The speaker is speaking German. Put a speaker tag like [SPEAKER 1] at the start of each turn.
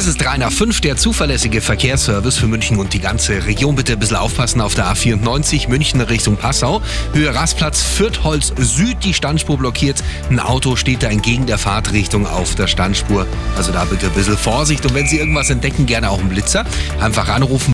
[SPEAKER 1] Es ist 3 nach 5, der zuverlässige Verkehrsservice für München und die ganze Region. Bitte ein bisschen aufpassen auf der A94 München Richtung Passau. Höhe Rastplatz Fürtholz Süd, die Standspur blockiert. Ein Auto steht da entgegen der Fahrtrichtung auf der Standspur. Also da bitte ein bisschen Vorsicht und wenn Sie irgendwas entdecken, gerne auch einen Blitzer. Einfach anrufen